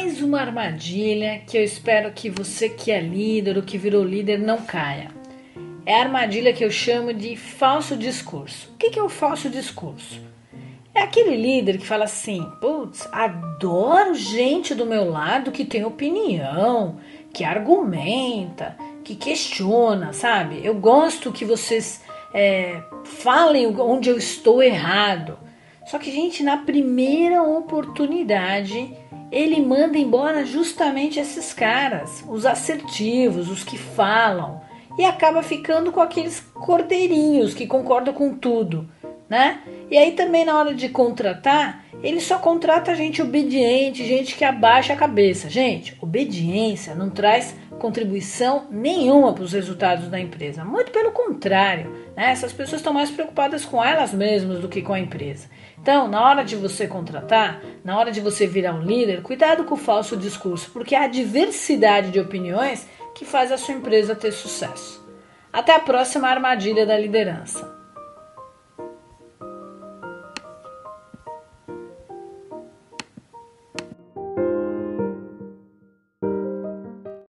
mais uma armadilha que eu espero que você que é líder ou que virou líder não caia. É a armadilha que eu chamo de falso discurso. O que é o falso discurso? É aquele líder que fala assim: putz, adoro gente do meu lado que tem opinião, que argumenta, que questiona, sabe? Eu gosto que vocês é, falem onde eu estou errado. Só que, gente, na primeira oportunidade, ele manda embora justamente esses caras, os assertivos, os que falam, e acaba ficando com aqueles cordeirinhos que concordam com tudo, né? E aí também na hora de contratar, ele só contrata gente obediente, gente que abaixa a cabeça. Gente, obediência não traz contribuição nenhuma para os resultados da empresa. Muito pelo contrário, né? essas pessoas estão mais preocupadas com elas mesmas do que com a empresa. Então, na hora de você contratar, na hora de você virar um líder, cuidado com o falso discurso, porque é a diversidade de opiniões que faz a sua empresa ter sucesso. Até a próxima armadilha da liderança.